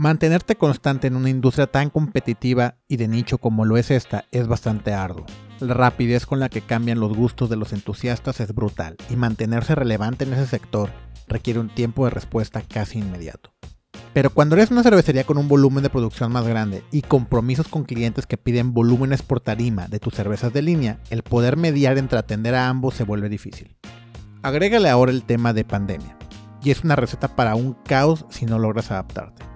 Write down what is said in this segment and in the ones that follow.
Mantenerte constante en una industria tan competitiva y de nicho como lo es esta es bastante arduo. La rapidez con la que cambian los gustos de los entusiastas es brutal y mantenerse relevante en ese sector requiere un tiempo de respuesta casi inmediato. Pero cuando eres una cervecería con un volumen de producción más grande y compromisos con clientes que piden volúmenes por tarima de tus cervezas de línea, el poder mediar entre atender a ambos se vuelve difícil. Agrégale ahora el tema de pandemia, y es una receta para un caos si no logras adaptarte.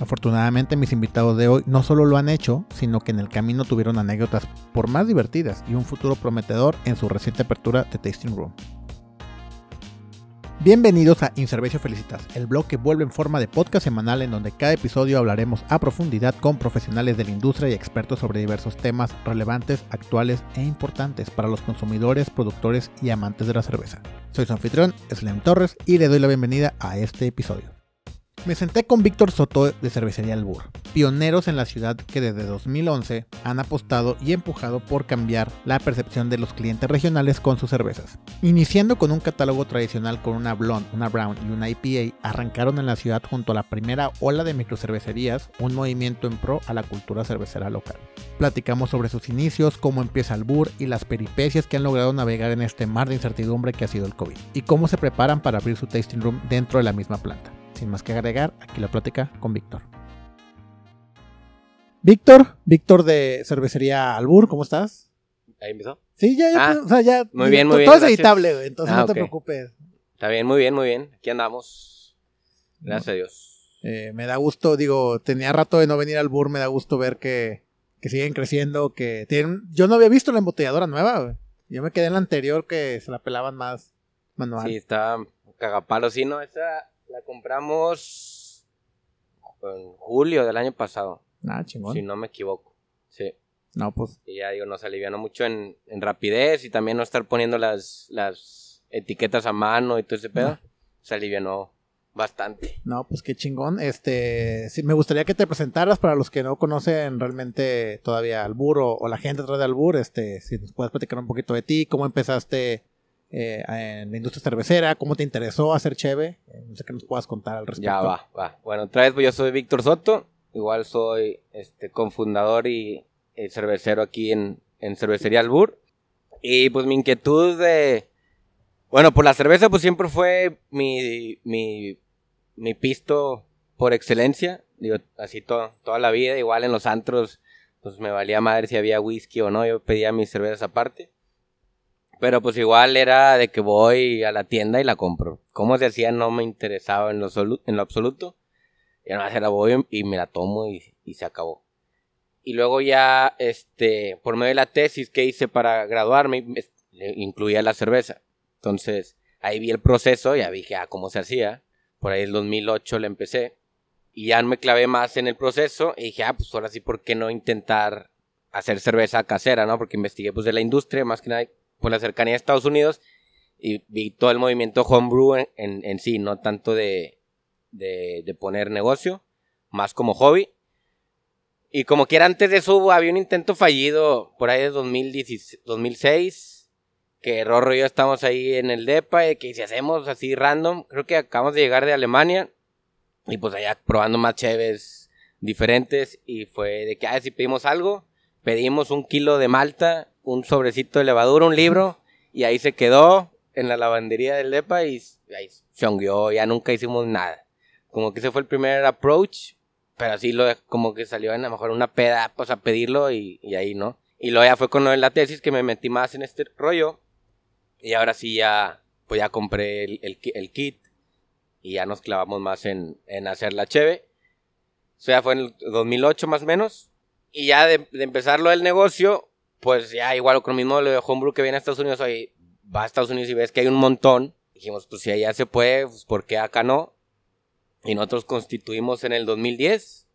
Afortunadamente mis invitados de hoy no solo lo han hecho, sino que en el camino tuvieron anécdotas por más divertidas y un futuro prometedor en su reciente apertura de Tasting Room. Bienvenidos a Inservicio Felicitas, el blog que vuelve en forma de podcast semanal en donde cada episodio hablaremos a profundidad con profesionales de la industria y expertos sobre diversos temas relevantes, actuales e importantes para los consumidores, productores y amantes de la cerveza. Soy su anfitrión, Slim Torres, y le doy la bienvenida a este episodio. Me senté con Víctor Soto de Cervecería Albur, pioneros en la ciudad que desde 2011 han apostado y empujado por cambiar la percepción de los clientes regionales con sus cervezas. Iniciando con un catálogo tradicional con una blonde, una brown y una IPA, arrancaron en la ciudad junto a la primera ola de microcervecerías, un movimiento en pro a la cultura cervecera local. Platicamos sobre sus inicios, cómo empieza Albur y las peripecias que han logrado navegar en este mar de incertidumbre que ha sido el COVID, y cómo se preparan para abrir su tasting room dentro de la misma planta. Sin más que agregar, aquí la plática con Víctor. Víctor, Víctor de Cervecería Albur, ¿cómo estás? ¿Ahí empezó? Sí, ya, ya, Ah, o sea, ya. muy bien, muy todo bien, Todo es editable, güey, entonces Ah, no te preocupes. Está bien, muy bien, muy bien. Aquí andamos. Gracias a Dios. Eh, me da gusto, digo, tenía rato de no venir al Albur, me da gusto ver que, que siguen creciendo, que tienen... Yo no había visto la embotelladora nueva, güey. Yo me quedé en la anterior que se la pelaban más manual. Sí, está cagapalo. Sí, no, esa la compramos en julio del año pasado, Ah, chingón. si no me equivoco. Sí. No, pues, Y ya digo, nos alivianó mucho en, en rapidez y también no estar poniendo las, las etiquetas a mano y todo ese pedo. Se alivianó bastante. no, pues qué chingón. Este, sí, me gustaría que te presentaras para los que no conocen realmente todavía Albur o, o la gente atrás de Albur, este, si nos puedes platicar un poquito de ti, cómo empezaste eh, en la industria cervecera, cómo te interesó hacer cheve, Eh, no sé qué nos puedas contar al respecto. Ya va, va. Bueno, otra vez, pues yo soy Víctor Soto. Igual soy este cofundador y eh, cervecero aquí en, en Cervecería Albur. Y pues mi inquietud de. Bueno, por la cerveza, pues siempre fue mi, mi, mi pisto por excelencia. Digo, así to- toda la vida. Igual en los antros, pues me valía madre si había whisky o no. Yo pedía mis cervezas aparte. Pero pues igual era de que voy a la tienda y la compro. Cómo se hacía no me interesaba en lo, en lo absoluto. Y nada era voy y me la tomo y, y se acabó. Y luego ya, este, por medio de la tesis que hice para graduarme, incluía la cerveza. Entonces, ahí vi el proceso, ya dije, ah, cómo se hacía. Por ahí el 2008 le empecé. Y ya me clavé más en el proceso y dije, ah, pues ahora sí, ¿por qué no intentar hacer cerveza casera, no? Porque investigué pues de la industria, más que nada por la cercanía de Estados Unidos y vi todo el movimiento homebrew en, sí, no tanto de, de, poner negocio, más como hobby. Y como quiera antes de eso había un intento fallido por ahí de 2016 2006, que Rorro y yo estamos ahí en el DEPA, y que si hacemos así random, creo que acabamos de llegar de Alemania, y pues allá probando más cheves diferentes, y fue de que, ah, si pedimos algo, pedimos un kilo de malta, un sobrecito de levadura, un libro, y ahí se quedó en la lavandería del DEPA y ahí chongueó, ya nunca hicimos nada. Como que ese fue el primer approach, pero así lo como que salió en a lo mejor una peda, pues a pedirlo y, ahí, ¿no? Y luego ya fue con la tesis que me metí más en este rollo. Y ahora sí ya, pues ya compré el, el ki- el kit y ya nos clavamos más en, en hacer la cheve. Eso ya fue en el 2008 más o menos. Y ya de, de empezar lo del negocio, pues ya igual con lo mismo lo de Homebrew que viene a Estados Unidos, hoy va a Estados Unidos y ves que hay un montón. Dijimos, pues si allá se puede, pues ¿por qué acá no? Y nosotros constituimos en el 2010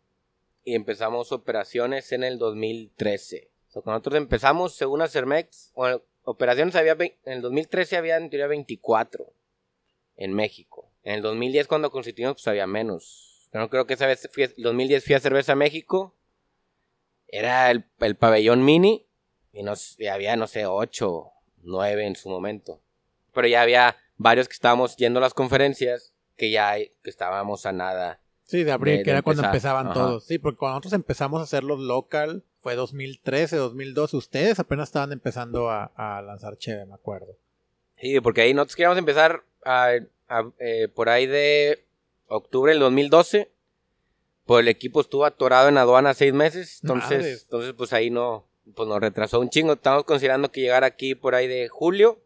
y empezamos operaciones en el 2013. O cuando nosotros empezamos, según a Cermex, bueno, operaciones había, en el 2013 había en teoría 24 en México. En el 2010 cuando constituimos, pues había menos. Yo no creo que esa vez, fui, a- 2010 fui a Cerveza México, era el, el pabellón mini y, nos, y había, no sé, 8, 9 en su momento. Pero ya había varios que estábamos yendo a las conferencias que ya que estábamos a nada Sí, de abril, de- que de era cuando empezaban Ajá. todos. Sí, porque cuando nosotros empezamos a hacerlos local, fue 2013, 2012. Ustedes apenas estaban empezando a, a lanzar Cheve, me acuerdo. Sí, porque ahí nosotros queríamos empezar a- a- eh, por ahí de octubre del 2012. Pues el equipo estuvo atorado en aduana seis meses. Entonces, entonces pues ahí no, pues nos retrasó un chingo. Estamos considerando que llegar aquí por ahí de julio,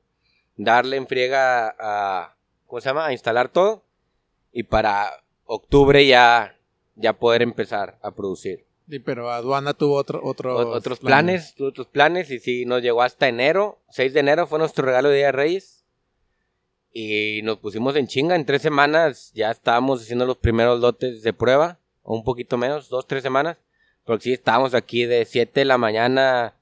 darle en friega a, ¿cómo se llama? A instalar todo. Y para octubre ya, ya poder empezar a producir. Sí, pero aduana tuvo otro, otro O- otros planes, otros planes y sí, nos llegó hasta enero, 6 de enero fue nuestro regalo de Día de Reyes y nos pusimos en chinga, en tres semanas ya estábamos haciendo los primeros lotes de prueba, o un poquito menos, dos, tres semanas, porque sí estábamos aquí de 7 de la mañana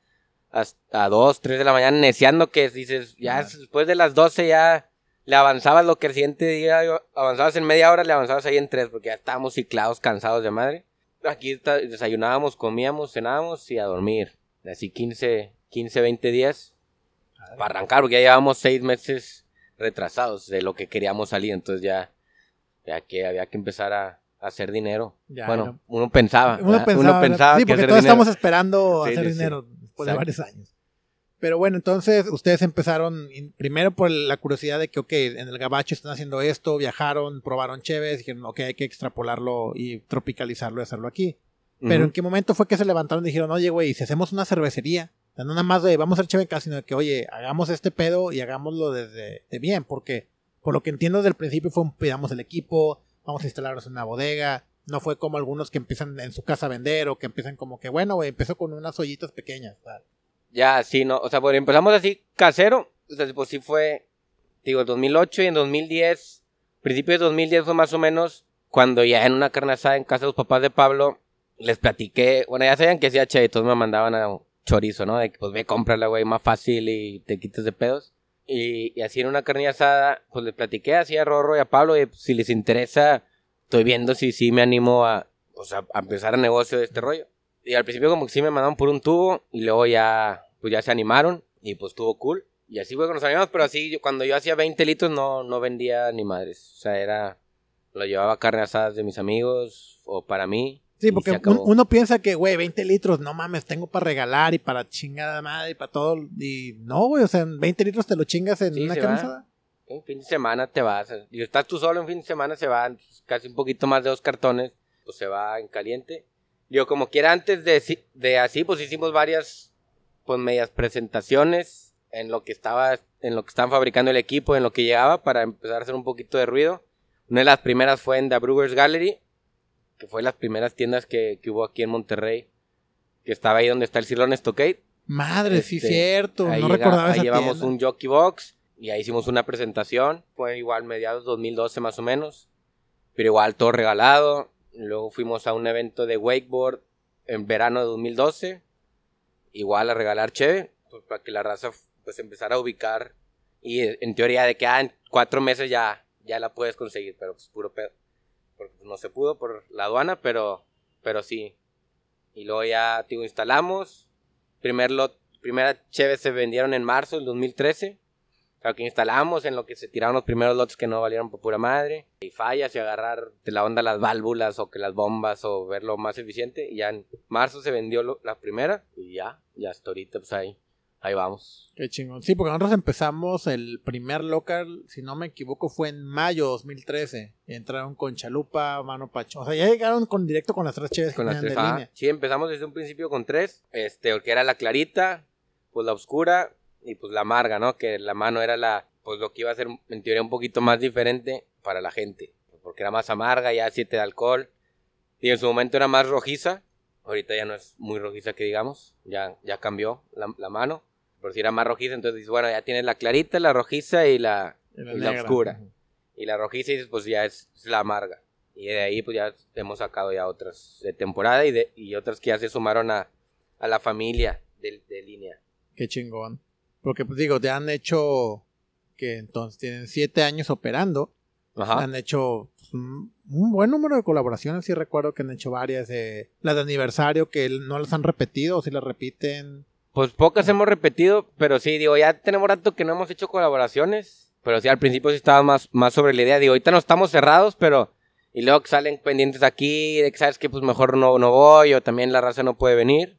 hasta 2, 3 de la mañana neciando que dices, ya después de las 12 ya le avanzabas lo que el siguiente día avanzabas en media hora, le avanzabas ahí en tres, porque ya estábamos ciclados, cansados de madre. Aquí está- desayunábamos, comíamos, cenábamos y a dormir. Así 15, 15, 20 días para arrancar, porque ya llevamos seis meses retrasados de lo que queríamos salir, entonces ya, ya que había que empezar a, a hacer dinero. Ya, bueno, no. uno pensaba, Uno ¿verdad? pensaba, ¿verdad? sí, que porque todos dinero. estamos esperando Sí, hacer sí, sí. dinero después de varios años. Pero bueno, entonces ustedes empezaron primero por la curiosidad de que, ok, en el Gabacho están haciendo esto, viajaron, probaron Cheves, dijeron, ok, hay que extrapolarlo y tropicalizarlo y hacerlo aquí. Pero. ¿en qué momento fue que se levantaron y dijeron, oye, güey, si hacemos una cervecería? O sea, no nada más de vamos a hacer Cheve sino de que, oye, hagamos este pedo y hagámoslo desde de bien, porque por lo que entiendo desde el principio fue un pidamos el equipo, vamos a instalarnos en una bodega. No fue como algunos que empiezan en su casa a vender o que empiezan como que, bueno, güey, empezó con unas ollitas pequeñas. Ya, sí, no, o sea, pues empezamos así casero, o sea, pues sí fue, digo, 2008 y en 2010, principio de 2010 fue más o menos cuando ya en una carne asada en casa de los papás de Pablo, les platiqué, bueno, ya sabían que hacía che, todos me mandaban a chorizo, ¿no? De que pues ve, cómprala, güey, más fácil y te quites de pedos. Y, y así en una carne asada, pues les platiqué así a Rorro y a Pablo, y pues, si les interesa, estoy viendo si sí me animo a, pues, a, a empezar el negocio de este rollo. Y al principio como que sí me mandaron por un tubo y luego ya, pues ya se animaron y pues estuvo cool. Y así fue que nos animamos, pero así cuando yo hacía 20 litros no, no vendía ni madres. O sea, era, lo llevaba carne asadas de mis amigos o para mí. Sí, porque un- uno piensa que, güey, 20 litros, no mames, tengo para regalar y para chingada madre y para todo. Y no, güey, o sea, en 20 litros te lo chingas en Sí, una asada. Un fin de semana te vas. Y estás tú solo en fin de semana, se van casi un poquito más de dos cartones. Pues se va en caliente. Yo como quiera antes de, de así, pues hicimos varias, pues medias presentaciones en lo que estaba, en lo que estaban fabricando el equipo, en lo que llegaba para empezar a hacer un poquito de ruido. Una de las primeras fue en The Brewers Gallery, que fue las primeras tiendas que, que hubo aquí en Monterrey, que estaba ahí donde está el Silon Stockade. Madre, sí, Este, cierto. Ahí no llega- recordaba ahí esa llevamos tienda. un jockey box y ahí hicimos una presentación. Fue igual mediados 2012 más o menos. Pero igual todo regalado. Luego fuimos a un evento de wakeboard en verano de 2012. Igual a regalar cheve. Pues para que la raza pues empezara a ubicar. Y en teoría de que ah, en cuatro meses ya, ya la puedes conseguir. Pero pues puro pedo. Porque pues, no se pudo por la aduana, pero, pero sí. Y luego ya, digo, instalamos. Primer lot, primera cheve se vendieron en marzo del 2013. Claro que instalamos en lo que se tiraron los primeros lotes que no valieron por pura madre. Y fallas y agarrar de la onda las válvulas o que las bombas o verlo más eficiente. Y ya en marzo se vendió lo- la primera. Y ya, ya hasta ahorita pues ahí, ahí vamos. Qué chingón. Sí, porque nosotros empezamos el primer local, si no me equivoco, fue en mayo 2013. Y entraron con Chalupa, Mano Pacho. O sea, ya llegaron con directo con las tres cheves Con que las tres, de línea. Sí, empezamos desde un principio con tres. Este, porque era la clarita, pues la oscura y pues la amarga, ¿no? Que la mano era la, pues lo que iba a ser en teoría un poquito más diferente para la gente. Porque era más amarga, ya 7 de alcohol. Y en su momento era más rojiza. Ahorita ya no es muy rojiza que digamos. Ya, ya cambió la, la mano. Pero si era más rojiza, entonces dices, bueno, ya tienes la clarita, la rojiza y la, Y y la oscura. Y la rojiza dices, pues ya es, es la amarga. Y de ahí pues ya hemos sacado ya otras de temporada y, de, y otras que ya se sumaron a, a la familia de, de línea. Qué chingón. Porque, pues digo, te han hecho que entonces tienen siete años operando. Ajá. Han hecho pues, un, un buen número de colaboraciones. Sí recuerdo que han hecho varias. eh, las de aniversario que no las han repetido o si las repiten. Pues pocas hemos repetido, pero sí, digo, ya tenemos rato que no hemos hecho colaboraciones. Pero sí, al principio sí estaba más, más sobre la idea. Digo, ahorita no estamos cerrados, pero Y luego que salen pendientes aquí, de que sabes que pues mejor no, no voy, o también la raza no puede venir.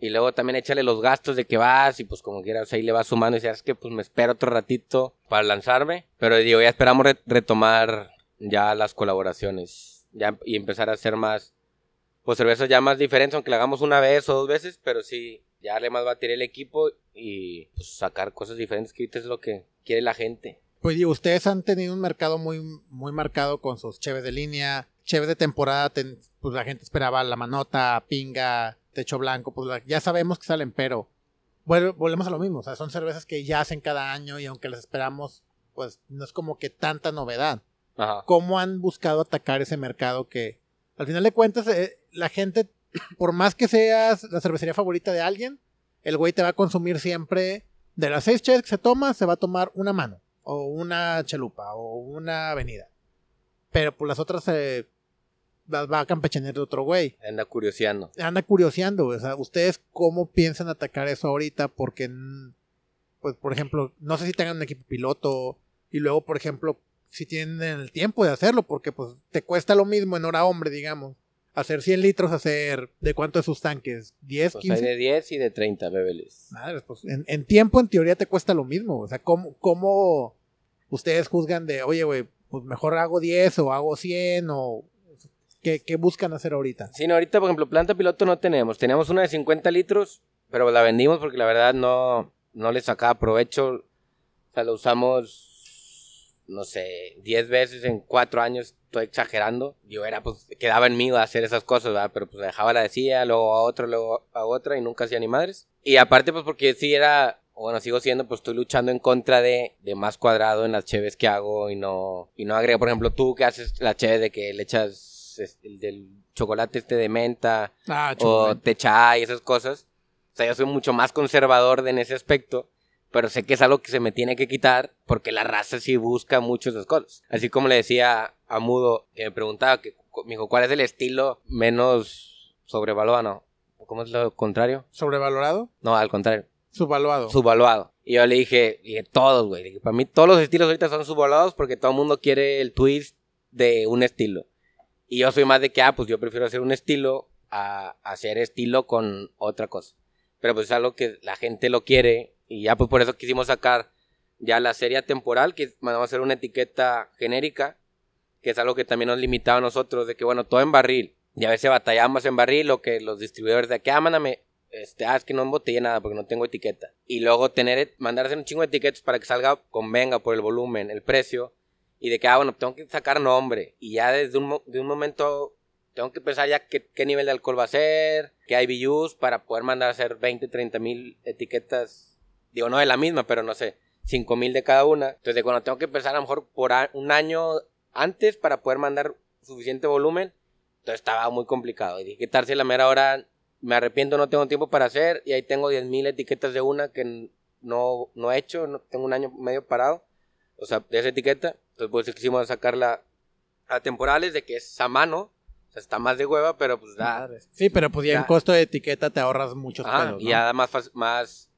Y luego también échale los gastos de que vas y pues como quieras ahí le vas sumando y sabes que pues me espero otro ratito para lanzarme. Pero digo, ya esperamos retomar ya las colaboraciones ya, y empezar a hacer más, pues cervezas ya más diferentes, aunque la hagamos una vez o dos veces, pero sí, ya darle más batería el equipo y pues, sacar cosas diferentes que ahorita es lo que quiere la gente. Pues digo, ustedes han tenido un mercado muy, muy marcado con sus cheves de línea, cheves de temporada, pues la gente esperaba la manota, pinga, techo blanco, pues ya sabemos que salen, pero bueno, volvemos a lo mismo, o sea, son cervezas que ya hacen cada año y aunque las esperamos, pues no es como que tanta novedad. Ajá. ¿Cómo han buscado atacar ese mercado que al final de cuentas eh, la gente, por más que seas la cervecería favorita de alguien, el güey te va a consumir siempre de las seis cheves que se toma, se va a tomar una mano o una chalupa o una avenida. Pero por las otras se las va a campechanear de otro güey. Anda curioseando. Anda curioseando, o sea, ¿ustedes cómo piensan atacar eso ahorita? Porque, pues, por ejemplo, no sé si tengan un equipo piloto y luego, por ejemplo, si tienen el tiempo de hacerlo, porque pues te cuesta lo mismo en hora hombre, digamos. Hacer 100 litros, hacer ¿de cuánto de sus tanques? ¿10, pues 15? de 10 y de 30 bebeles. Madre, pues en, en, tiempo en teoría te cuesta lo mismo. O sea, ¿cómo, cómo ustedes juzgan de, oye, güey, pues mejor hago 10 o hago 100 o... ¿Qué, ¿Qué, buscan hacer ahorita? Sí, no, ahorita, por ejemplo, planta piloto no tenemos. Teníamos una de 50 litros, pero la vendimos porque la verdad no, no le sacaba provecho. O sea, la usamos, no sé, 10 veces en 4 años. Estoy exagerando. Yo era, pues, quedaba en mí hacer esas cosas, ¿verdad? Pero pues dejaba la decía, luego a otra, luego a otra y nunca hacía ni madres. Y aparte, pues, porque sí era bueno, sigo siendo, pues estoy luchando en contra de, de más cuadrado en las cheves que hago y no, y no agrego, por ejemplo, tú que haces la cheve de que le echas el del chocolate este de menta ah, o te y esas cosas. O sea, yo soy mucho más conservador en ese aspecto, pero sé que es algo que se me tiene que quitar porque la raza sí busca mucho esas cosas. Así como le decía a Mudo, que me preguntaba, que me dijo, ¿cuál es el estilo menos sobrevalorado? ¿Cómo es lo contrario? ¿Sobrevalorado? No, al contrario. Subvaluado. Subvaluado. Y yo le dije, dije todos, güey. Para mí todos los estilos ahorita son subvaluados porque todo el mundo quiere el twist de un estilo. Y yo soy más de que, ah, pues yo prefiero hacer un estilo a hacer estilo con otra cosa. Pero pues es algo que la gente lo quiere y ya pues por eso quisimos sacar ya la serie temporal, que vamos a hacer una etiqueta genérica, que es algo que también nos limitaba a nosotros, de que bueno, todo en barril. Y a veces batallamos en barril o que los distribuidores de aquí, ah, mándame este, ah, es que no embotellé nada porque no tengo etiqueta. Y luego tener, mandarse un chingo de etiquetas para que salga, convenga por el volumen, el precio. Y de que, ah, bueno, tengo que sacar nombre. Y ya desde un, de un momento tengo que pensar ya qué, qué, nivel de alcohol va a ser, qué IBUs, para poder mandar a hacer 20, 30 mil etiquetas. Digo, no de la misma, pero no sé, 5 mil de cada una. Entonces, cuando tengo que empezar a lo mejor por un año antes para poder mandar suficiente volumen, entonces estaba muy complicado. Y dije, quitarse la mera hora me arrepiento, no tengo tiempo para hacer y ahí tengo 10.000 etiquetas de una que no, no he hecho, no, tengo un año medio parado, o sea, de esa etiqueta, entonces pues quisimos sacarla a temporales de que es a mano, está más de hueva, pero pues da... Sí, pero pues ya, en costo de etiqueta te ahorras muchos pedos, Y ya da más, más,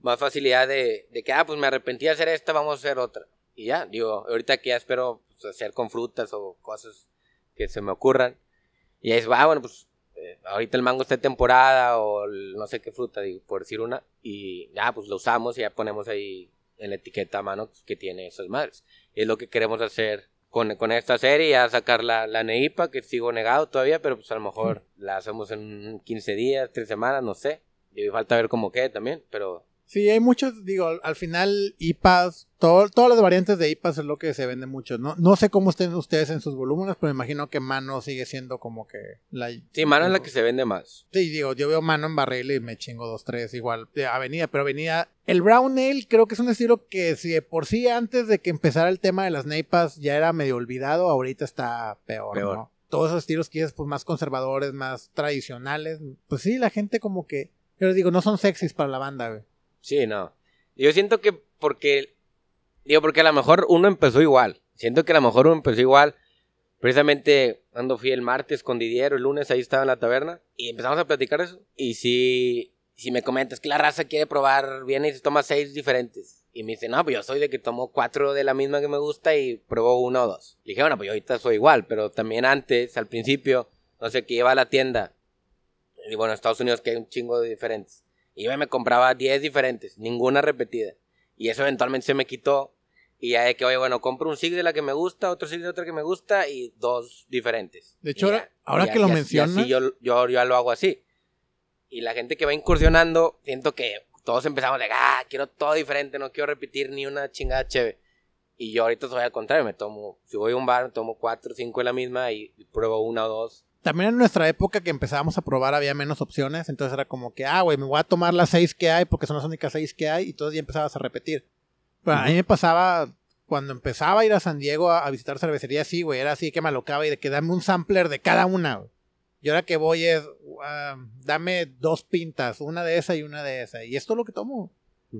más facilidad de, de, que, ah, pues me arrepentí de hacer esta, vamos a hacer otra. Y ya, digo, ahorita que ya espero pues, hacer con frutas o cosas que se me ocurran. Y ahí es, ah, bueno, pues eh, ahorita el mango está de temporada o no sé qué fruta, digo, por decir una, y ya, pues lo usamos y ya ponemos ahí en la etiqueta a mano que tiene esas madres. Y es lo que queremos hacer con, con esta serie, ya sacar la, la NEIPA, que sigo negado todavía, pero pues a lo mejor la hacemos en 15 días, 3 semanas, no sé. Y falta ver cómo quede también, pero Sí, hay muchos, digo, al final IPAs, todo, todas las variantes de IPAs es lo que se vende mucho, ¿no? No sé cómo estén ustedes en sus volúmenes, pero me imagino que mano sigue siendo como que la... Sí, mano es la que se vende más. Sí, digo, yo veo mano en barril y me chingo dos, tres, igual, de avenida, pero avenida... El brown ale creo que es un estilo que si de por sí antes de que empezara el tema de las neipas ya era medio olvidado, ahorita está peor, ¿no? Todos esos estilos que es pues más conservadores, más tradicionales, pues sí, la gente como que... Pero digo, no son sexys para la banda, güey. Sí, no. Yo siento que porque. Digo, porque a lo mejor uno empezó igual. Siento que a lo mejor uno empezó igual. Precisamente cuando fui el martes con Didier, el lunes ahí estaba en la taberna. Y empezamos a platicar eso. Y si, si me comentas que la raza quiere probar, viene y se toma seis diferentes. Y me dice, no, pues yo soy de que tomo cuatro de la misma que me gusta y pruebo uno o dos. Le dije, bueno, pues yo ahorita soy igual, pero también antes, al principio, no sé, que iba a la tienda. Y bueno, en Estados Unidos que hay un chingo de diferentes. Iba y me compraba 10 diferentes, ninguna repetida. Y eso eventualmente se me quitó. Y ya de que, oye, bueno, compro un SIG de la que me gusta, otro SIG de otra que me gusta y dos diferentes. De hecho, ahora, ahora ya- que lo ya- mencionas, yo, yo, yo lo hago así. Y la gente que va incursionando, siento que todos empezamos de, ah, quiero todo diferente, no quiero repetir ni una chingada chévere. Y yo ahorita soy al contrario, me tomo, si voy a un bar, me tomo cuatro o cinco de la misma y, y pruebo una o dos. También en nuestra época que empezábamos a probar había menos opciones, entonces era como que, ah, güey, me voy a tomar las seis que hay porque son las únicas seis que hay y todos ya empezabas a repetir. Pero a mí me pasaba cuando empezaba a ir a San Diego a, a visitar cervecerías, sí, güey, era así que me alocaba y de que dame un sampler de cada una, güey. Y ahora que voy es, ah, dame dos pintas, una de esa y una de esa. Y esto es lo que tomo.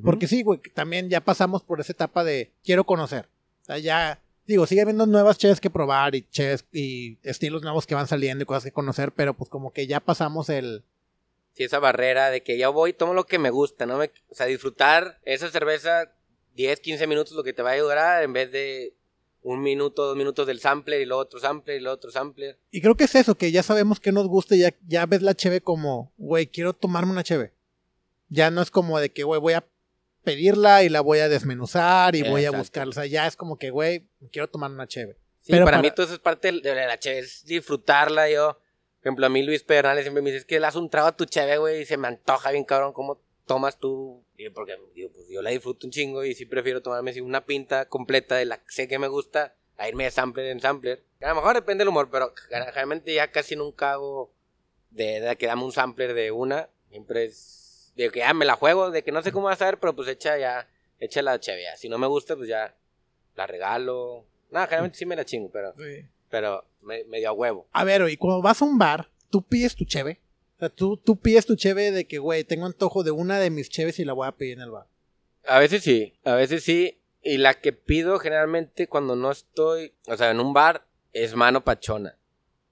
Porque sí, güey, también ya pasamos por esa etapa de quiero conocer. O sea, ya, digo, sigue habiendo nuevas cheves que probar y cheves y estilos nuevos que van saliendo y cosas que conocer, pero pues como que ya pasamos el... Sí, esa barrera de que yo voy tomo lo que me gusta, ¿no? Me, o sea, disfrutar esa cerveza 10, 15 minutos lo que te va a durar en vez de un minuto, dos minutos del sampler y luego otro sampler y luego otro sampler. Y creo que es eso, que ya sabemos que nos gusta y ya, ya ves la cheve como, güey, quiero tomarme una cheve. Ya no es como de que, güey, voy a pedirla y la voy a desmenuzar y voy a buscar. O sea, ya es como que, güey, quiero tomar una cheve. Sí, Pero para, para- mí todo eso es parte de la cheve, es disfrutarla yo. Por ejemplo, a mí Luis Pedernales siempre me dice, es que le das un trago a tu cheve, güey, y se me antoja bien cabrón cómo tomas tú. Porque digo, pues yo la disfruto un chingo y sí prefiero tomarme una pinta completa de la que sé que me gusta a irme de sampler en sampler. A lo mejor depende del humor, pero generalmente ya casi nunca hago de, de que dame un sampler de una. Siempre es de que ya me la juego, de que no sé cómo va a saber, pero pues echa ya, echa la cheve. ya. Si no me gusta, pues ya la regalo. Nada, generalmente sí me la chingo, pero, pero me, medio a huevo. A ver, y cuando vas a un bar, tú pides tu cheve. O sea, tú, tú pides tu cheve de que, güey, tengo antojo de una de mis cheves y la voy a pedir en el bar. A veces sí, a veces sí. Y la que pido generalmente cuando no estoy, o sea, en un bar, es mano pachona.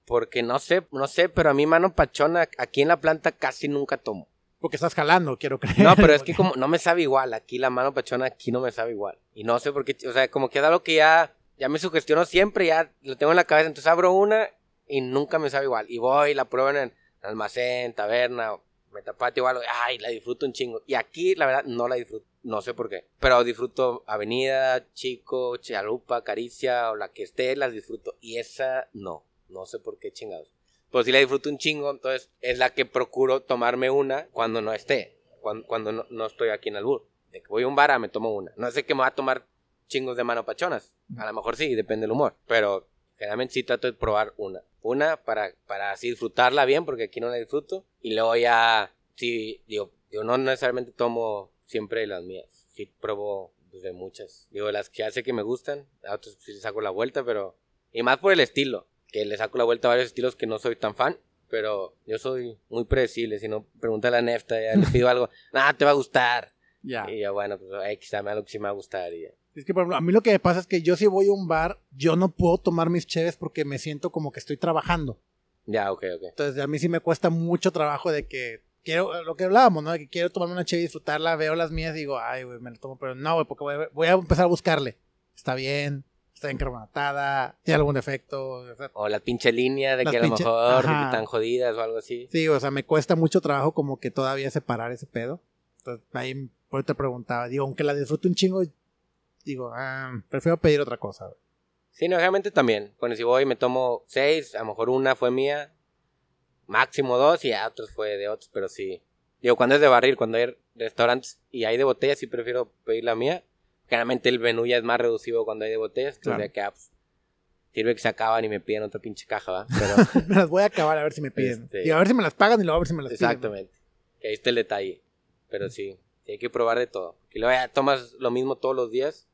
Porque no sé, no sé, pero a mí mano pachona aquí en la planta casi nunca tomo. Porque estás jalando, quiero creer. No, pero es que como no me sabe igual, aquí la mano pachona aquí no me sabe igual. Y no sé por qué, o sea, como que es algo que ya, ya me sugestionó siempre, ya lo tengo en la cabeza, entonces abro una y nunca me sabe igual. Y voy, la pruebo en el almacén, taberna, metapatio o algo, ay, la disfruto un chingo. Y aquí, la verdad, no la disfruto, no sé por qué. Pero disfruto Avenida, Chico, Chalupa, Caricia o la que esté, las disfruto. Y esa no, no sé por qué chingados. Pero si la disfruto un chingo, entonces es la que procuro tomarme una cuando no esté, cuando, no, no estoy aquí en Albur. De voy a un bar, ah, me tomo una. No sé que me va a tomar chingos de mano pachonas. A lo mejor sí, depende del humor. Pero generalmente sí trato de probar una. Una para, para así disfrutarla bien, porque aquí no la disfruto. Y luego ya, sí, digo, yo no necesariamente tomo siempre las mías. Sí pruebo pues, de muchas. Digo, las que sé que me gustan, a otras sí saco la vuelta, pero... Y más por el estilo, que le saco la vuelta a varios estilos que no soy tan fan. Pero yo soy muy predecible, si no, pregúntale a Nefta, ya le pido algo, nada, te va a gustar. Ya. Y ya, bueno, pues X, dame algo que sí me va a gustar. Y ya. Es que, por ejemplo, a mí lo que me pasa es que yo si voy a un bar, yo no puedo tomar mis cheves porque me siento como que estoy trabajando. Ya, ok, ok. Entonces, a mí sí me cuesta mucho trabajo de que quiero, lo que hablábamos, ¿no? De que quiero tomarme una cheve y disfrutarla, veo las mías y digo, ay, güey, me la tomo, pero no, güey, porque voy a, voy a empezar a buscarle. Está bien, está bien carbonatada, tiene algún defecto. o sea, O la pinche línea de que a lo mejor están jodidas o algo así. sí, o sea, me cuesta mucho trabajo como que todavía separar ese pedo. Entonces, ahí por te preguntaba, digo, aunque la disfrute un chingo, digo, ah, prefiero pedir otra cosa. güey. Sí, no, realmente también. Bueno, si voy y me tomo seis, a lo mejor una fue mía, máximo dos y a otros fue de otros, pero sí. Digo, cuando es de barril, cuando hay restaurantes y hay de botellas, sí prefiero pedir la mía. Generalmente el menú ya es más reducido cuando hay de botellas, entonces Claro. de que, ah, pues, sirve que se acaban y me piden otra pinche caja, ¿va? Pero, me las voy a acabar a ver si me piden. Este- Digo, a ver si me las pagan y luego a ver si me las piden. exactamente. Que ahí está el detalle. Pero sí, sí hay que probar de todo. Que luego ya tomas lo mismo todos los días,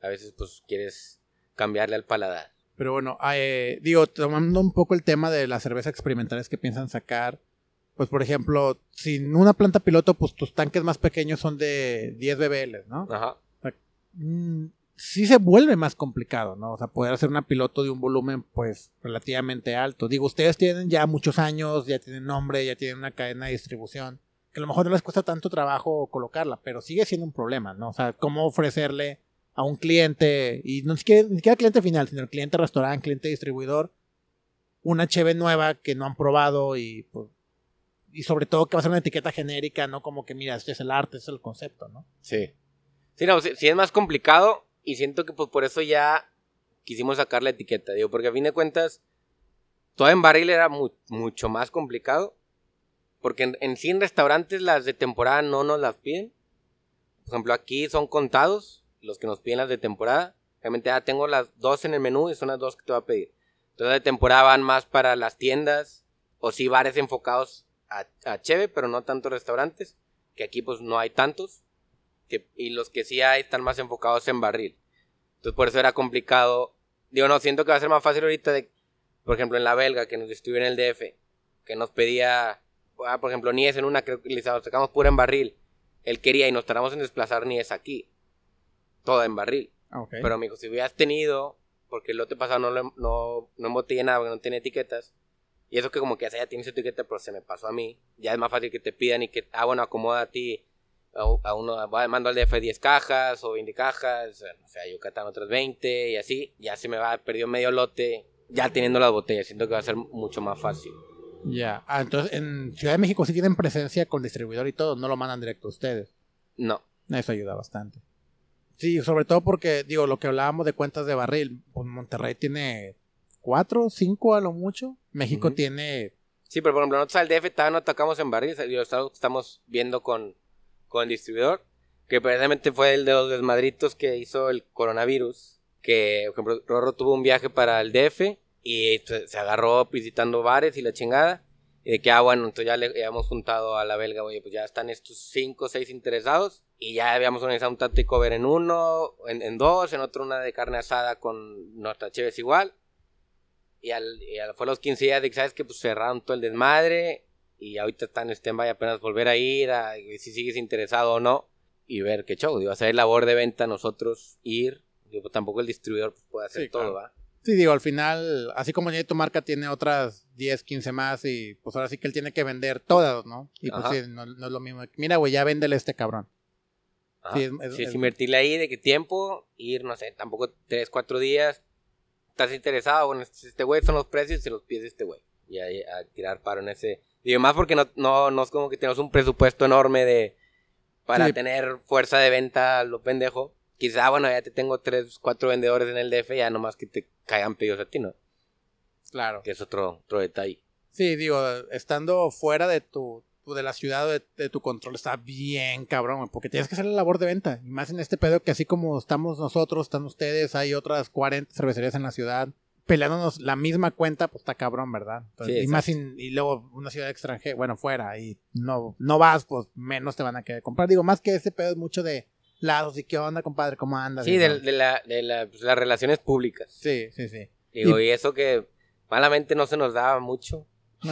a veces pues quieres cambiarle al paladar. Pero bueno, eh, digo, tomando un poco el tema de las cervezas experimentales que piensan sacar, pues por ejemplo, sin una planta piloto, pues tus tanques más pequeños son de 10 BBL, ¿no? Ajá. Mm, sí se vuelve más complicado, ¿no? O sea, poder hacer una piloto de un volumen, pues, relativamente alto. Digo, ustedes tienen ya muchos años, ya tienen nombre, ya tienen una cadena de distribución. que a lo mejor no les cuesta tanto trabajo colocarla, pero sigue siendo un problema, ¿no? O sea, cómo ofrecerle a un cliente, y no ni siquiera cliente final, sino el cliente restaurante, cliente distribuidor, una cheve nueva que no han probado y pues, y sobre todo que va a ser una etiqueta genérica, no como que mira, este es el arte, este es el concepto, ¿no? Sí. Sí, no, sí, es más complicado y siento que pues por eso ya quisimos sacar la ejemplo, digo, porque a fin de cuentas todo en barril era mucho más complicado, porque en, en sí en restaurantes las de temporada no nos las piden. Por ejemplo, aquí son contados los que nos piden las de temporada. Realmente ya tengo las dos en el menú y son las dos que te voy a pedir. Entonces de temporada van más para las tiendas o sí bares enfocados a, a Cheve, pero no tantos restaurantes, que aquí pues no hay tantos. Que, y los que sí hay están más enfocados en barril. Entonces por eso era complicado. Digo, no, siento que va a ser más fácil ahorita de, por ejemplo, en la belga, que nos en el DF, que nos pedía, ah, por ejemplo, Nies en una, creo que le sacamos pura en barril. Él quería y nos tardamos en desplazar Nies aquí. Toda en barril. Pero me dijo, si hubieras tenido, porque el lote pasado no, no, no embotellé nada, porque no tiene etiquetas, y eso que como que ya tiene su etiqueta, pero se me pasó a mí. Ya es más fácil que te pidan y que, ah, bueno, acomoda a ti. A, uno, mando al DF 10 cajas o 20 cajas, o sea, Yucatán otras 20 y así. Ya se me va, perdió medio lote, ya teniendo las botellas. Siento que va a ser mucho más fácil. Ya, ah, entonces en Ciudad de México sí tienen presencia con distribuidor y todo, no lo mandan directo a ustedes. No. Eso ayuda bastante. Sí, sobre todo porque, digo, lo que hablábamos de cuentas de barril, pues Monterrey tiene cuatro, cinco a lo mucho. México tiene. Sí, pero por ejemplo, nosotros al DF todavía no tocamos en barril. Estamos viendo con, con el distribuidor. Que precisamente fue el de los desmadritos que hizo el coronavirus. Que, por ejemplo, Rorro tuvo un viaje para el DF y se, agarró visitando bares y la chingada. Y de que, ah, bueno, entonces ya le habíamos juntado a la belga, oye, pues ya están estos cinco o seis interesados. Y ya habíamos organizado un tactico cover en uno, en, dos, en otro una de carne asada con nuestra cheves igual. Y, al, y fue los 15 días de que, ¿sabes que Pues cerraron todo el desmadre. Y ahorita están en stand apenas volver a ir, a, si sigues interesado o no. Y ver qué show. Digo, hacer labor de venta nosotros, ir. Digo, pues, tampoco el distribuidor puede hacer todo, ¿va? Sí, digo, al final, así como ya tu marca tiene otras 10, 15 más y pues ahora sí que él tiene que vender todas, ¿no? Y pues sí, no, es lo mismo. Mira, güey, ya véndele a este cabrón. Sí, es, es, invertirle ahí de qué tiempo, ir, no sé, tampoco 3, 4 días, estás interesado, bueno, este, este güey son los precios y se los pides este güey. Y ahí a tirar paro en ese. Digo, más porque no, no, no es como que tenemos un presupuesto enorme de. Para tener fuerza de venta lo pendejo. Quizá, bueno, ya te tengo tres, cuatro vendedores en el DF, ya nomás que te caigan pedidos a ti, ¿no? Claro. Que es otro, otro detalle. Sí, digo, estando fuera de tu, de la ciudad de, de, tu control está bien cabrón, porque tienes que hacer la labor de venta. Y más en este pedo que así como estamos nosotros, están ustedes, hay otras 40 cervecerías en la ciudad peleándonos la misma cuenta, pues está cabrón, ¿verdad? y más y luego una ciudad extranjera, bueno, fuera, y no, no vas, pues menos te van a querer comprar. Digo, más que ese pedo es mucho de lados y qué onda, compadre, cómo andas. Sí, de, de, la, de la, pues, las relaciones públicas. Sí, sí, sí. Digo, y, y eso que malamente no se nos daba mucho.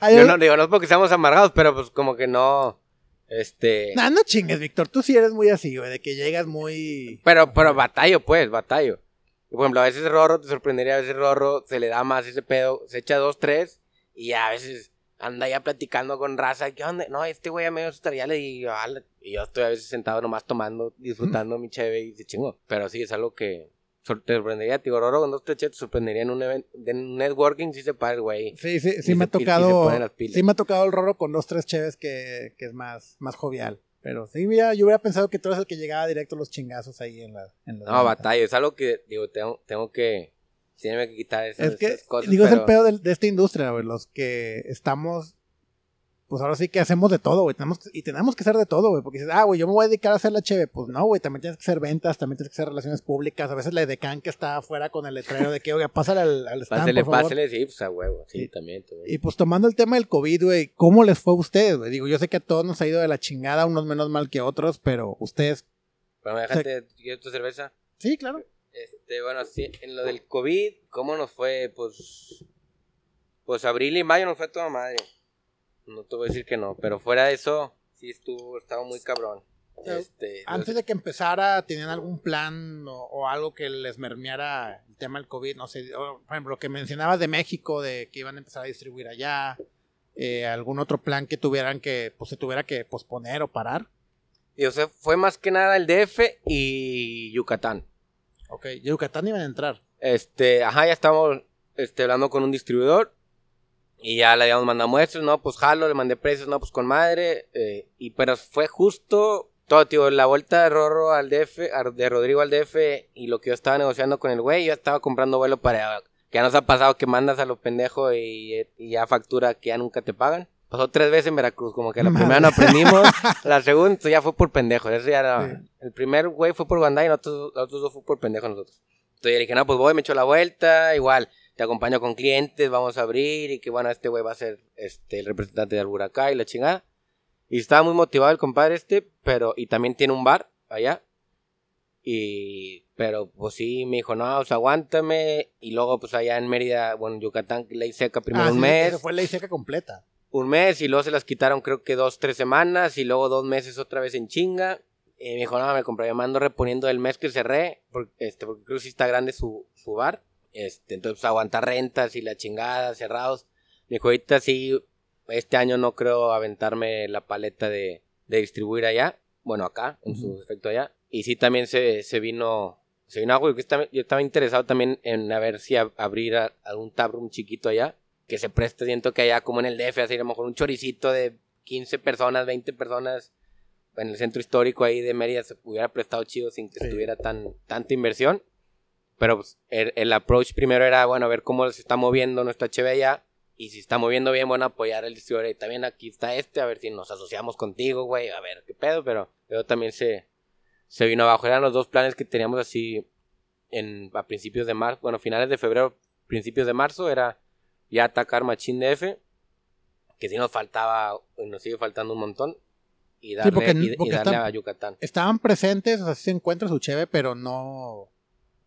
Yo no digo, no es porque seamos amargados, pero pues como que no. Este. No, no chingues, Víctor. Tú sí eres muy así, güey, de que llegas muy. Pero, pero batallo, pues, batallo. Por ejemplo, a veces Rorro te sorprendería, a veces Rorro se le da más ese pedo, se echa dos, tres, y a veces anda ya platicando con raza, ¿qué onda? No, este güey a medio estaría le digo, y yo estoy a veces sentado nomás tomando, disfrutando mi cheve y se chingo. Pero sí, es algo que, te sorprendería, tío, Roro con dos te sorprendería en un evento, de networking si se para el güey. Sí, sí, sí me ha tocado, sí me ha tocado el Roro con dos, tres cheves que, que es más, más jovial. Pero sí, yo hubiera pensado que tú eres el que llegaba directo los chingazos ahí en la... En no, batalla, es algo que, digo, tengo, tengo que... Tiene que quitar esas, es que, Digo, es el pedo de, de esta industria, güey. Los que estamos pues ahora sí que hacemos de todo, güey. Tenemos y tenemos que hacer de todo, güey. Porque dices, ah, güey, yo me voy a dedicar a hacer la cheve. Pues no, güey, también tienes que hacer ventas, también tienes que hacer relaciones públicas. A veces la decan que está afuera con el letrero de que, oiga, pásale al, al stand, Pásale, pásale, sí, pues a huevo. Sí, También, Y pues tomando el tema del COVID, güey, ¿cómo les fue a ustedes, güey? Digo, yo sé que a todos nos ha ido de la chingada, unos menos mal que otros, pero ustedes. Bueno, déjate, ¿quieres tu cerveza? Sí, claro. Este, bueno, sí, en lo del COVID, ¿cómo nos fue? Pues. Pues abril y mayo nos fue toda madre. No te voy a decir que no, pero fuera de eso, sí estuvo, estaba muy cabrón. Este, antes de que empezara, ¿tenían algún plan o, algo que les mermeara el tema del COVID? No sé, por ejemplo, lo que mencionabas de México, de que iban a empezar a distribuir allá, eh, algún otro plan que tuvieran que, pues se tuviera que posponer o parar. Y o sea, fue más que nada el DF y Yucatán. Ok, Yucatán iban a entrar. Este, ajá, ya estábamos este, hablando con un distribuidor. Y ya le habíamos mandado muestras, no, pues jalo, le mandé precios, no, pues con madre. eh, y pero fue justo todo, tío, la vuelta de Rorro al DF, de Rodrigo al DF y lo que yo estaba negociando con el güey, yo estaba comprando vuelo para... Que ya nos ha pasado que mandas a los pendejos y, y ya factura que ya nunca te pagan. Pasó tres veces en Veracruz, como que la Madre. primera no aprendimos, la segunda ya fue por pendejos. Eso ya era- Sí. El primer güey fue por Bandai y nosotros, los otros dos fue por pendejos nosotros. Entonces yo dije, no, pues voy, me echo la vuelta, igual, te acompaño con clientes, vamos a abrir y que bueno, este güey va a ser este, el representante de Alburacá y la chingada. Y estaba muy motivado el compadre este, pero, y también tiene un bar allá. Y, pero pues sí, me dijo, no, pues aguántame. Y luego pues allá en Mérida, bueno, en Yucatán, ley seca primero Ah, un sí, mes esa fue ley seca completa. un mes y luego se las quitaron creo que dos, tres semanas y luego dos meses otra vez en chinga. Y me dijo, no, me compré, me ando reponiendo el mes que cerré, porque, este, porque creo que sí está grande su, su bar. Este, entonces, pues, aguantar rentas y la chingada, cerrados. Me dijo, ahorita sí, este año no creo aventarme la paleta de, de distribuir allá. Bueno, acá, en su efecto allá. Y sí, también se, se vino, se vino algo. Yo estaba, yo estaba interesado también en a ver si ab- abrir a- algún taproom chiquito allá que se preste, siento que allá como en el DF, así a lo mejor un choricito de 15 personas, 20 personas en el centro histórico ahí de Mérida se hubiera prestado chido sin que Sí. tuviera tan, tanta inversión. Pero pues, el, el approach primero era, bueno, ver cómo se está moviendo nuestro HB allá. Y si está moviendo bien, bueno, apoyar al distribuidor. Y también aquí está este, a ver si nos asociamos contigo, güey, a ver qué pedo. Pero luego también se, se vino abajo. Eran los dos planes que teníamos así en, a principios de marzo, bueno, finales de febrero, principios de marzo, era ya atacar Machín DF, que sí nos faltaba, nos sigue faltando un montón, y darle, porque- y- darle a Yucatán. Estaban presentes, o sea, sí se encuentra su cheve, pero no.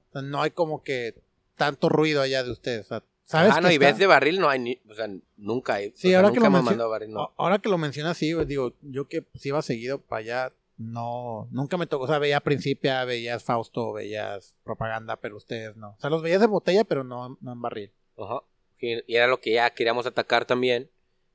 O sea, no hay como que tanto ruido allá de ustedes. O sea, ¿Sabes? ah, que no, y está- ves de barril no hay ni, o sea, nunca hay. Sí, o sea, ahora que nunca lo mencio- barril, no. Ahora que lo mencionas, sí, pues, digo, yo que pues, iba seguido para allá, no, nunca me tocó, o sea, veía Principia, veías Fausto, veías propaganda, pero ustedes no. O sea, los veías de botella, pero no, no en barril. Ajá. Y, y era lo que ya queríamos atacar también,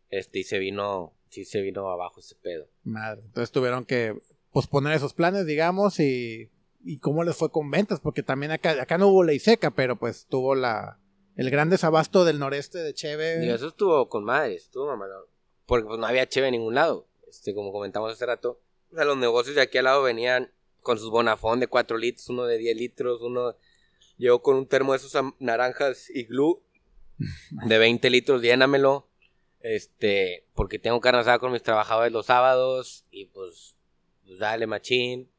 este, y se vino, sí se vino abajo ese pedo. Madre. Entonces tuvieron que posponer esos planes, digamos, y, y cómo les fue con ventas, porque también acá, acá no hubo ley seca, pero pues tuvo la el gran desabasto del noreste de Cheve. Y eso estuvo con madre, estuvo mamalón. Porque pues no había cheve en ningún lado. Este, como comentamos hace rato. O sea, los negocios de aquí al lado venían con sus bonafón de 4 litros, uno de 10 litros, uno llegó con un termo de esos naranjas y glue de 20 litros, llénamelo. Este, porque tengo carne asada con mis trabajadores los sábados y pues, pues dale machín.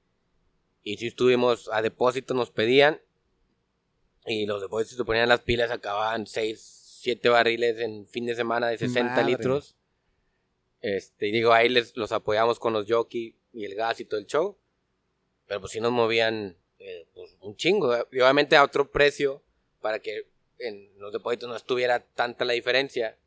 Y si estuvimos a depósito nos pedían y los depósitos se ponían las pilas, acababan 6, 7 barriles en fin de semana de 60 Madre. litros. Este, y digo, ahí les, los apoyamos con los jockey y el gas y todo el show. Pero pues sí nos movían eh, pues, un chingo. Y obviamente a otro precio para que en los depósitos no estuviera tanta la diferencia.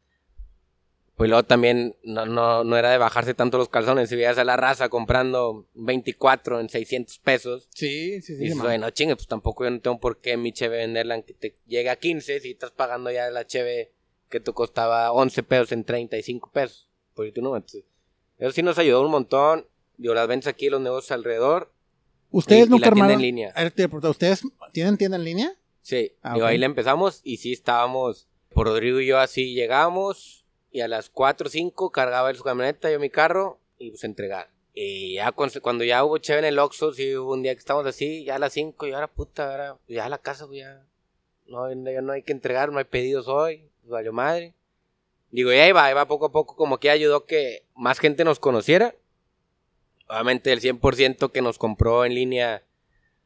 Pues luego también no, no, no era de bajarse tanto los calzones. Si veías a la raza comprando 24 en 600 pesos. Sí, sí, Y sí. dices, man. "Güey, no chingue, pues tampoco yo no tengo por qué mi cheve venderla en que te llegue a 15 si estás pagando ya la cheve que te costaba 11 pesos en 35 pesos. Por tu número. Entonces, eso sí nos ayudó un montón. Yo las ventas aquí, los negocios alrededor. Ustedes y- y nunca la tienda armaron. en línea. A ver, te ¿Ustedes tienen tienda en línea? Sí, Ah, digo, ok. ahí le empezamos y sí estábamos, por Rodrigo y yo así llegamos y a las 4 o 5 cargaba él su camioneta, yo mi carro y pues entregar. Y ya cuando, ya hubo chévere en el Oxxo, sí hubo un día que estábamos así, ya a las 5 y ahora puta, ahora ya a la casa, pues ya no, ya no hay que entregar, no hay pedidos hoy, pues valió madre. Digo, y ahí va, ahí va poco a poco, como que ayudó que más gente nos conociera. Obviamente el 100% que nos compró en línea,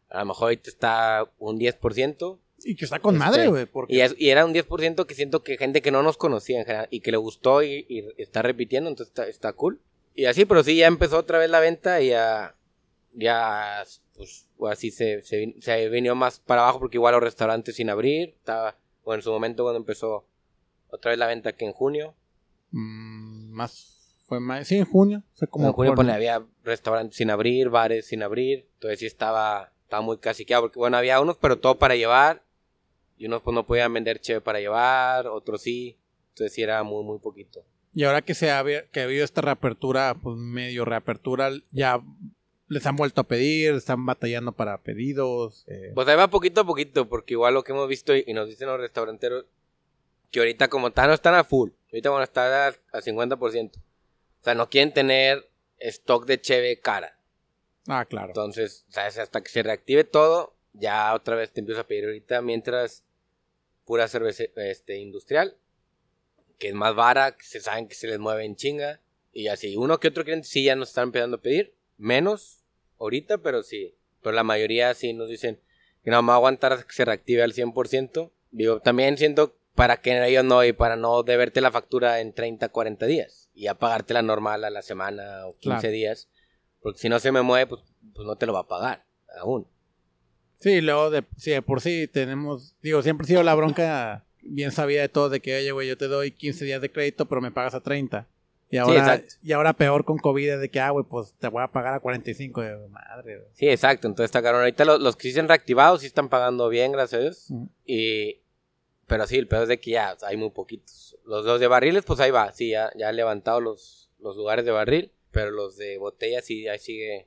a lo mejor ahorita está un 10%. Y que está con Este, madre, güey. Porque Y, es- y era un 10% que siento que gente que no nos conocía en general y que le gustó y, y está repitiendo, entonces está, está cool. Y así, pero sí, ya empezó otra vez la venta y ya, ya pues así se, se, se vino más para abajo porque igual los restaurantes sin abrir, estaba, bueno, en su momento cuando empezó otra vez la venta que en junio, mm, más. Fue más. Sí, en junio. Fue como. en junio por- pues, había restaurantes sin abrir, bares sin abrir, entonces sí estaba, estaba muy caciqueado porque bueno, había unos pero todo para llevar y unos pues no podían vender cheve para llevar, otros sí. Entonces sí era muy, muy poquito. Y ahora que se ha, que ha habido esta reapertura, pues medio reapertura, ya les han vuelto a pedir, están batallando para pedidos. Eh. Pues ahí va poquito a poquito, porque igual lo que hemos visto y nos dicen los restauranteros, que ahorita como tal no están a full, ahorita van a estar a, 50%. O sea, no quieren tener stock de cheve cara. Ah, claro. Entonces, ¿sabes? hasta que se reactive todo, ya otra vez te empiezo a pedir ahorita mientras pura cerveza este, industrial, que es más vara, que se saben que se les mueve en chinga. Y así, uno que otro cliente sí ya nos están empezando a pedir, menos ahorita, pero sí. Pero la mayoría sí nos dicen que no va a aguantar que se reactive al 100%. Digo, también siento para que ellos no, y para no deberte la factura en 30, 40 días. Y a la normal a la semana o 15 días. Porque si no se me mueve, pues, pues no te lo va a pagar aún. Sí, luego de, sí, de por sí tenemos, digo, siempre ha sido la bronca bien sabía de todo de que, oye, güey, yo te doy 15 días de crédito, pero me pagas a 30. Y ahora, y ahora peor con COVID de que, ah, güey, pues te voy a pagar a 45. De madre. Sí, exacto. Entonces está caro. Ahorita los, que sí se han reactivado sí están pagando bien, gracias a Dios. Y, pero sí, el peor es de que ya hay muy poquitos. Los, los de barriles, pues ahí va. Sí, ya, ya han levantado los, los lugares de barril. Pero los de botella sí, ahí sigue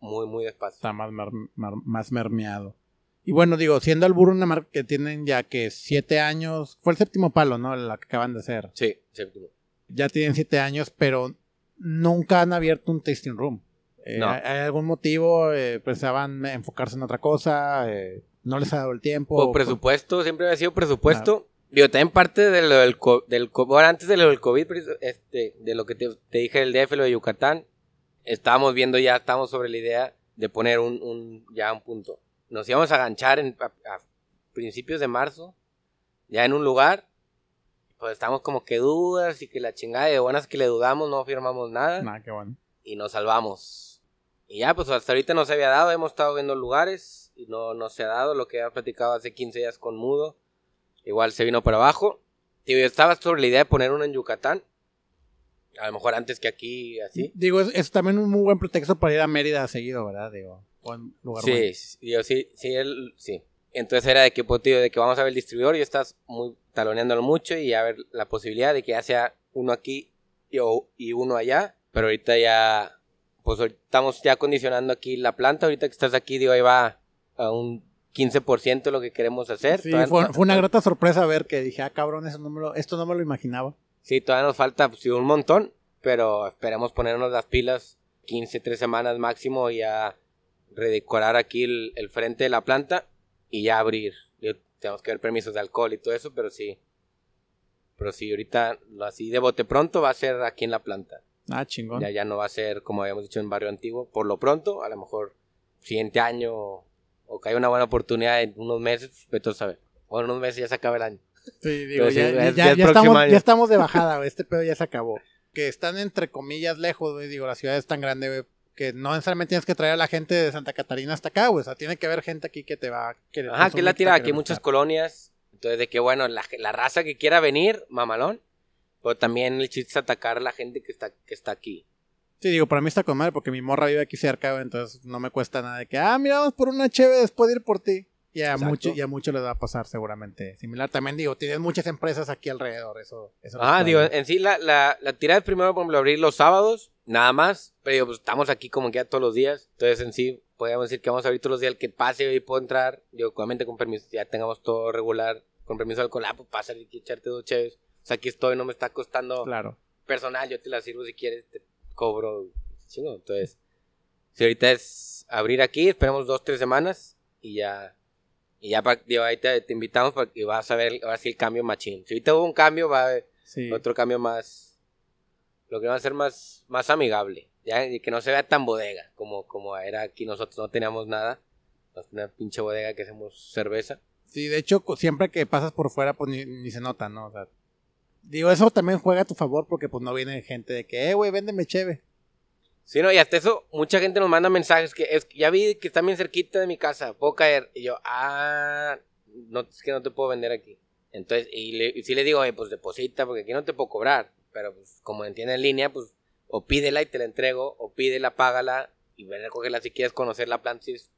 muy, muy despacio. Está más, más mermeado. Y bueno, digo, siendo el burro una marca que tienen ya que siete años, fue el séptimo palo, ¿no? La que acaban de hacer. Sí, séptimo. Ya tienen siete años, pero nunca han abierto un tasting room. Eh, no. ¿Hay algún motivo? Eh, ¿Pensaban enfocarse en otra cosa? Eh, ¿No les ha dado el tiempo? O presupuesto, siempre ha sido presupuesto. Digo, también parte de lo del, del bueno, antes de lo del COVID, este, de lo que te, te dije del DF, lo de Yucatán, estábamos viendo ya, estamos sobre la idea de poner un, un ya un punto. Nos íbamos a ganchar en, a, principios de marzo, ya en un lugar, pues estamos como que dudas y que la chingada de buenas que le dudamos, no firmamos nada. Nah, qué bueno. Y nos salvamos. Y ya, pues hasta ahorita no se había dado, hemos estado viendo lugares y no, no se ha dado lo que había platicado hace 15 días con Mudo. Igual se vino para abajo. Y yo estaba sobre la idea de poner uno en Yucatán. A lo mejor antes que aquí, así. Digo, es, también un muy buen pretexto para ir a Mérida seguido, ¿verdad? Digo, lugar. Sí, sí, sí, sí, él, sí. Entonces era de que, pues, tío, de que vamos a ver el distribuidor y estás muy taloneándolo mucho y a ver la posibilidad de que ya sea uno aquí y, y uno allá. Pero ahorita ya, pues estamos ya condicionando aquí la planta. Ahorita que estás aquí, digo, ahí va a un 15% lo que queremos hacer. Sí, fue, una grata sorpresa ver que dije, ah, cabrón, eso no esto no me lo imaginaba. Sí, todavía nos falta pues, un montón, pero esperemos ponernos las pilas 15, 3 semanas máximo y ya redecorar aquí el, frente de la planta y ya abrir. tenemos que ver permisos de alcohol y todo eso, pero sí. Pero sí, ahorita así de bote pronto va a ser aquí en la planta. Ah, chingón. Ya, ya no va a ser como habíamos dicho en Barrio Antiguo. Por lo pronto, a lo mejor siguiente año o, que haya una buena oportunidad en unos meses, pues, a saber. Bueno, unos meses ya se acaba el año. Sí, digo, ya, estamos, de bajada, Este pedo ya se acabó. Que están entre comillas lejos, Digo, la ciudad es tan grande, que no necesariamente tienes que traer a la gente de Santa Catarina hasta acá, O sea, tiene que haber gente aquí que te va que Ajá, que la tira, aquí hay muchas colonias. Entonces, de que bueno, la, raza que quiera venir, mamalón. Pero también el chiste es atacar a la gente que está, que está aquí. Sí, digo, para mí está con madre porque mi morra vive aquí cerca, entonces no me cuesta nada de que, ah, miramos por una cheve después de ir por ti. Y a, mucho, y a mucho les va a pasar seguramente similar. También digo, tienes muchas empresas aquí alrededor. Eso, eso ah, digo, en sí la, la, la tirada es primero, por ejemplo, abrir los sábados, nada más. Pero pues, estamos aquí como que ya todos los días. Entonces en sí, podríamos decir que vamos a abrir todos los días. El que pase y puedo entrar, digo, obviamente con permiso, ya tengamos todo regular, con permiso del alcohol, ah, pues pasa y echarte dos chéves. O sea, aquí estoy, no me está costando claro. personal, yo te la sirvo si quieres, te cobro. Entonces, si ahorita es abrir aquí, esperemos dos, tres semanas y ya y ya ahí te, invitamos para que vas a ver ahora sí el cambio machín. Si ahorita hubo un cambio, va a haber otro cambio más. Lo que va a ser más, más amigable. Ya, y que no se vea tan bodega como, como era aquí. Nosotros no teníamos nada. Una pinche bodega que hacemos cerveza. Sí, de hecho, siempre que pasas por fuera, pues ni, se nota, ¿no? O sea, digo, eso también juega a tu favor porque pues no viene gente de que, eh, güey, véndeme cheve. Sí, no, y hasta eso, mucha gente nos manda mensajes que es, ya vi que está bien cerquita de mi casa, puedo caer. Y yo, ah, no, es que no te puedo vender aquí. Entonces, y, le, sí le digo, pues deposita, porque aquí no te puedo cobrar. Pero pues, como entiende en línea, pues, o pídela y te la entrego, o pídela, págala, y ven a recogerla si quieres conocer la planta. Si es,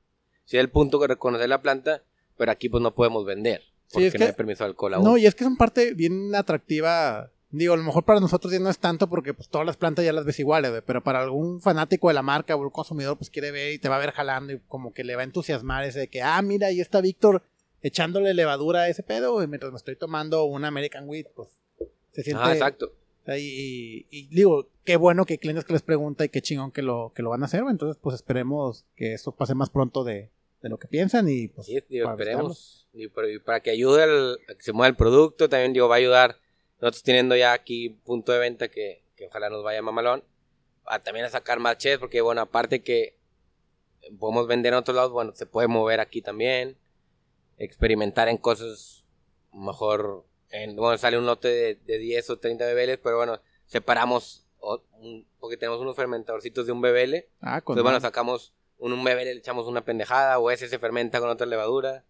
si es el punto que reconocer la planta, pero aquí pues no podemos vender. porque es que- no hay permiso de alcohol aún. No, y es que es una parte bien atractiva. Digo, a lo mejor para nosotros ya no es tanto porque pues todas las plantas ya las ves iguales, güey, pero para algún fanático de la marca o un consumidor pues quiere ver y te va a ver jalando y como que le va a entusiasmar ese de que, ah, mira, ahí está Víctor echándole levadura a ese pedo, güey, mientras me estoy tomando un American Wheat, pues se siente... Ah, exacto. Y, y- y digo, qué bueno que hay clientes que les pregunta y qué chingón que lo, que lo van a hacer, güey. entonces pues esperemos que eso pase más pronto de, de lo que piensan y pues... Sí, digo, esperemos. Y para, para que ayude al- a que se mueva el producto, también digo, va a ayudar. Nosotros teniendo ya aquí punto de venta que, que ojalá nos vaya mamalón. A también a sacar más chefs, porque bueno, aparte que podemos vender en otros lados, bueno, se puede mover aquí también. Experimentar en cosas mejor. En, bueno, sale un lote de, de 10 o 30 bebeles, pero bueno, separamos. o- un- porque tenemos unos fermentadorcitos de un bebele. Ah, con Entonces, bueno, sacamos un, un bebé, le echamos una pendejada, o ese se fermenta con otra levadura.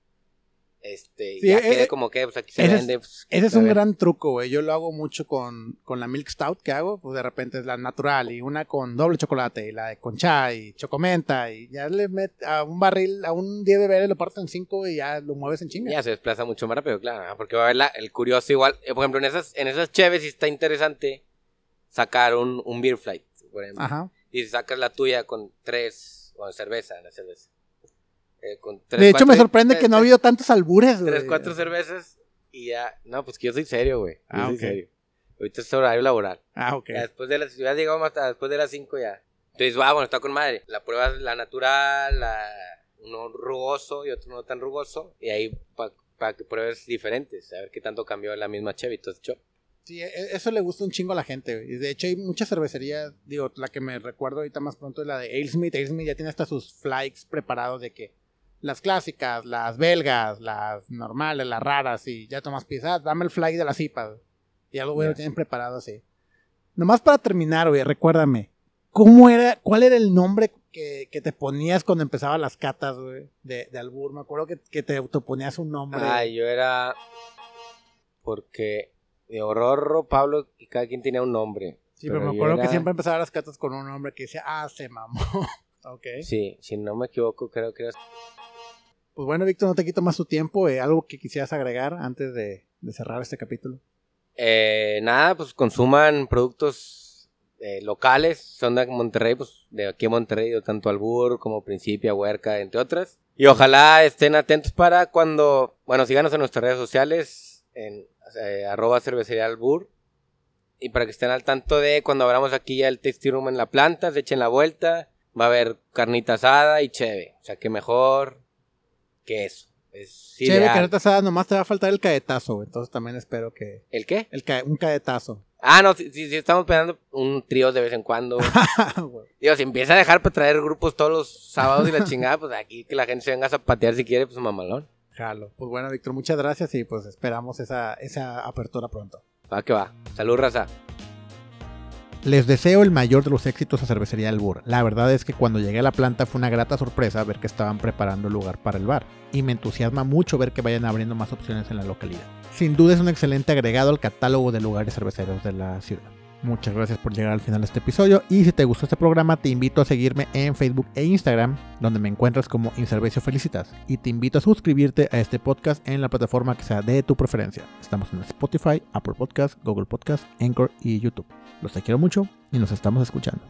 Este, Sí, ya eh, como que pues, aquí se ese es- vende. pues, Ese es un ver. gran truco, güey. Yo lo hago mucho con, con la Milk Stout que hago. Pues de repente es la natural y una con doble chocolate y la de con chai y chocomenta. Y ya le metes a un barril, a un 10 de bebé, lo partes en 5 y ya lo mueves en chinga. Ya se desplaza mucho más rápido, claro. Porque va a haber la- el curioso igual. eh, por ejemplo, en esas, en esas cheves sí está interesante sacar un, un beer flight. Por ejemplo. Ajá. Y si sacas la tuya con tres, con cerveza, la cerveza. Eh, con tres, de hecho, cuatro- me sorprende que no ha habido tantos albures, güey. Tres, cuatro cervezas y ya. No, pues que yo soy serio, güey. Yo Ah, soy ok. serio. Ahorita es horario laboral. Ah, ok. Ya después de las, si hubieras llegado tarde, después de las 5 ya. Entonces, ah, bueno, está con madre. La prueba es la natural, la, uno rugoso y otro no tan rugoso. Y ahí para que pruebes diferentes, a ver qué tanto cambió la misma Chevy. Entonces, yo, Sí, e- eso le gusta un chingo a la gente, güey. Y De hecho, hay muchas cervecerías, digo, la que me recuerdo ahorita más pronto es la de Alesmith. Alesmith ya tiene hasta sus flights preparados de que las clásicas, las belgas, las normales, las raras, y ya tomas piezas, dame el fly de las IPAs. Y algo, güey, lo tienen preparado así. Nomás para terminar, güey, recuérdame, ¿cómo era, cuál era el nombre que, que te ponías cuando empezaban las catas, güey, de, de albur? Me acuerdo que, que te autoponías un nombre. Ay, yo era. Porque. De Rorro, Pablo, y cada quien tenía un nombre. sí, pero, pero me acuerdo que siempre empezaba las catas con un nombre que decía, ah, se mamó. ok. Sí, si no me equivoco, creo que era. Pues bueno, Víctor, no te quito más tu tiempo. eh, ¿Algo que quisieras agregar antes de, cerrar este capítulo? Eh, nada, pues consuman productos eh, locales, son de Monterrey, pues de aquí en Monterrey, de tanto Albur como Principia, Huerca, entre otras. Y ojalá estén atentos para cuando, bueno, síganos en nuestras redes sociales, en eh, arroba cervecería Albur. Y para que estén al tanto de cuando abramos aquí ya el tasting room en la planta, se echen la vuelta, va a haber carnita asada y cheve. O sea, que mejor que eso. Es Chévere, careta asada, nomás te va a faltar el caetazo, güey. Entonces también espero que... ¿El qué? El ca- un caetazo. Ah, no, sí, sí, sí, estamos esperando un trío de vez en cuando. Digo, si empieza a dejar para traer grupos todos los sábados y la chingada, pues aquí que la gente se venga a zapatear si quiere, pues mamalón. Jalo. Pues bueno, Víctor, muchas gracias y pues esperamos esa, esa apertura pronto. Va que va. Salud, raza. Les deseo el mayor de los éxitos a Cervecería Albur. La verdad es que cuando llegué a la planta fue una grata sorpresa ver que estaban preparando el lugar para el bar. Y me entusiasma mucho ver que vayan abriendo más opciones en la localidad. Sin duda es un excelente agregado al catálogo de lugares cerveceros de la ciudad. Muchas gracias por llegar al final de este episodio y si te gustó este programa te invito a seguirme en Facebook e Instagram donde me encuentras como Inservicio Felicitas y te invito a suscribirte a este podcast en la plataforma que sea de tu preferencia. Estamos en Spotify, Apple Podcast, Google Podcast, Anchor y YouTube. Los te quiero mucho y nos estamos escuchando.